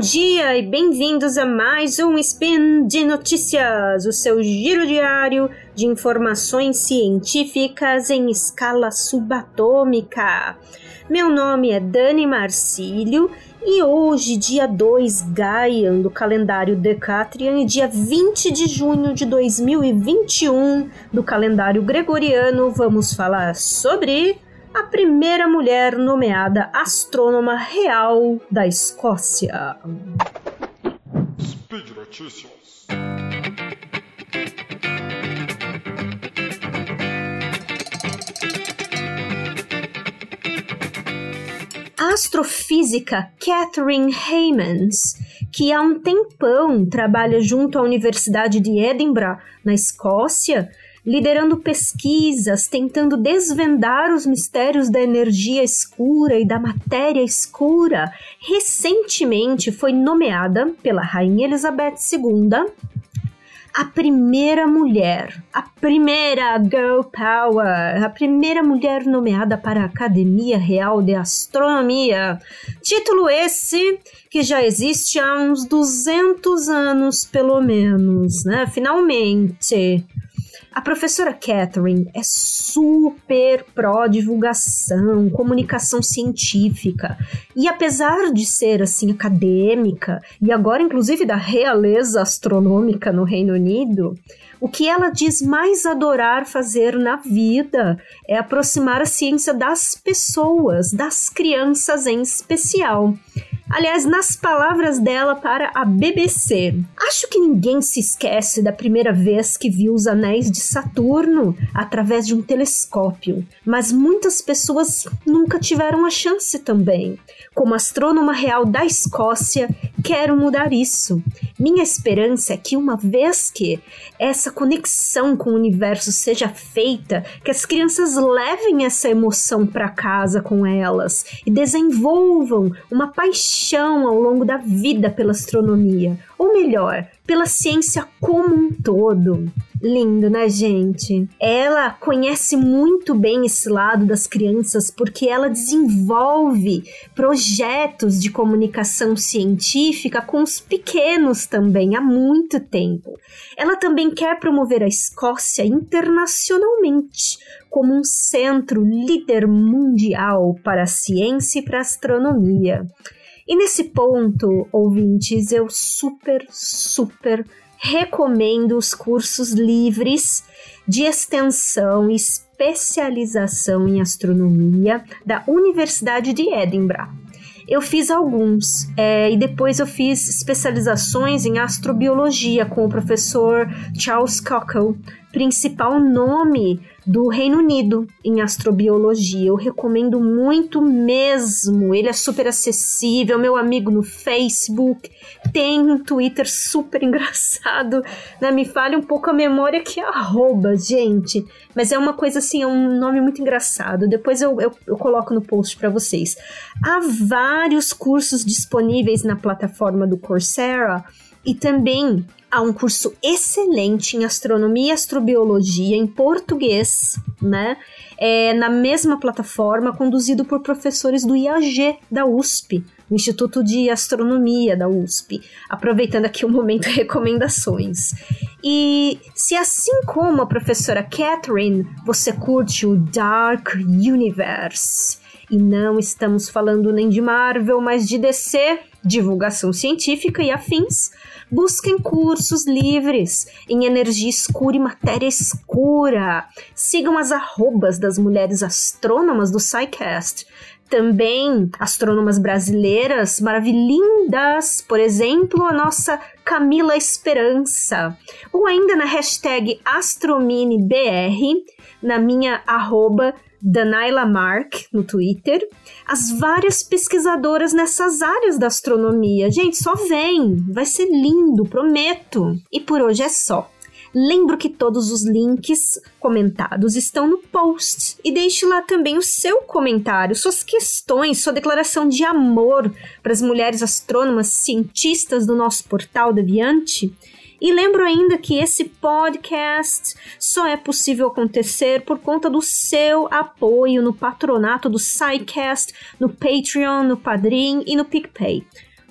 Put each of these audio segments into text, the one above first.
dia e bem-vindos a mais um Spin de Notícias, o seu giro diário de informações científicas em escala subatômica. Meu nome é Dani Marcílio e hoje, dia 2 Gaian do calendário Decatrian e dia 20 de junho de 2021 do calendário Gregoriano, vamos falar sobre a primeira mulher nomeada astrônoma real da Escócia. Speed Notícias. A astrofísica Catherine Heymans, que há um tempão trabalha junto à Universidade de Edinburgh, na Escócia, liderando pesquisas, tentando desvendar os mistérios da energia escura e da matéria escura, recentemente foi nomeada pela Rainha Elizabeth II a primeira mulher, a primeira girl power, a primeira mulher nomeada para a Academia Real de Astronomia. Título esse que já existe há uns 200 anos, pelo menos, né? Finalmente. A professora Catherine é super pró-divulgação, comunicação científica. E apesar de ser assim acadêmica e agora inclusive da realeza astronômica no Reino Unido, o que ela diz mais adorar fazer na vida é aproximar a ciência das pessoas, das crianças em especial. Aliás, nas palavras dela para a BBC, acho que ninguém se esquece da primeira vez que viu os anéis de Saturno através de um telescópio, mas muitas pessoas nunca tiveram a chance também. Como astrônoma real da Escócia, quero mudar isso. Minha esperança é que uma vez que essa conexão com o universo seja feita, que as crianças levem essa emoção para casa com elas e desenvolvam uma paixão paixão ao longo da vida pela astronomia, ou melhor, pela ciência como um todo. Lindo, né, gente? Ela conhece muito bem esse lado das crianças porque ela desenvolve projetos de comunicação científica com os pequenos também há muito tempo. Ela também quer promover a Escócia internacionalmente como um centro líder mundial para a ciência e para a astronomia. E nesse ponto, ouvintes, eu super, super recomendo os cursos livres de extensão e especialização em astronomia da Universidade de Edinburgh. Eu fiz alguns é, e depois eu fiz especializações em astrobiologia com o professor Charles Cockle, principal nome do Reino Unido em astrobiologia. Eu recomendo muito mesmo. Ele é super acessível, meu amigo no Facebook, tem um Twitter super engraçado. Né? Me fale um pouco a memória que arroba, gente. Mas é uma coisa assim, é um nome muito engraçado. Depois eu, eu, eu coloco no post para vocês. Há vários cursos disponíveis na plataforma do Coursera e também há um curso excelente em astronomia e astrobiologia em português, né? É, na mesma plataforma, conduzido por professores do IAG da USP, Instituto de Astronomia da USP. Aproveitando aqui o momento recomendações. E se assim como a professora Catherine, você curte o Dark Universe, e não estamos falando nem de Marvel, mas de DC, divulgação científica e afins, Busquem cursos livres em energia escura e matéria escura. Sigam as arrobas das mulheres astrônomas do SciCast. Também astrônomas brasileiras maravilhindas, por exemplo, a nossa Camila Esperança. Ou ainda na hashtag AstromineBR, na minha arroba Danaila Mark no Twitter, as várias pesquisadoras nessas áreas da astronomia. Gente, só vem, vai ser lindo, prometo. E por hoje é só. Lembro que todos os links comentados estão no post e deixe lá também o seu comentário, suas questões, sua declaração de amor para as mulheres astrônomas cientistas do nosso portal Deviante. E lembro ainda que esse podcast só é possível acontecer por conta do seu apoio no patronato do SciCast, no Patreon, no Padrim e no PicPay.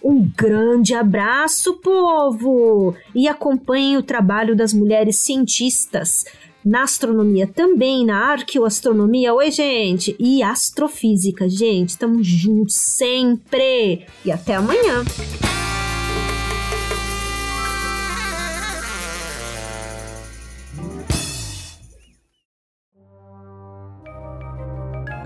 Um grande abraço, povo! E acompanhem o trabalho das mulheres cientistas na astronomia também, na arqueoastronomia. Oi, gente! E astrofísica, gente. Estamos juntos sempre! E até amanhã!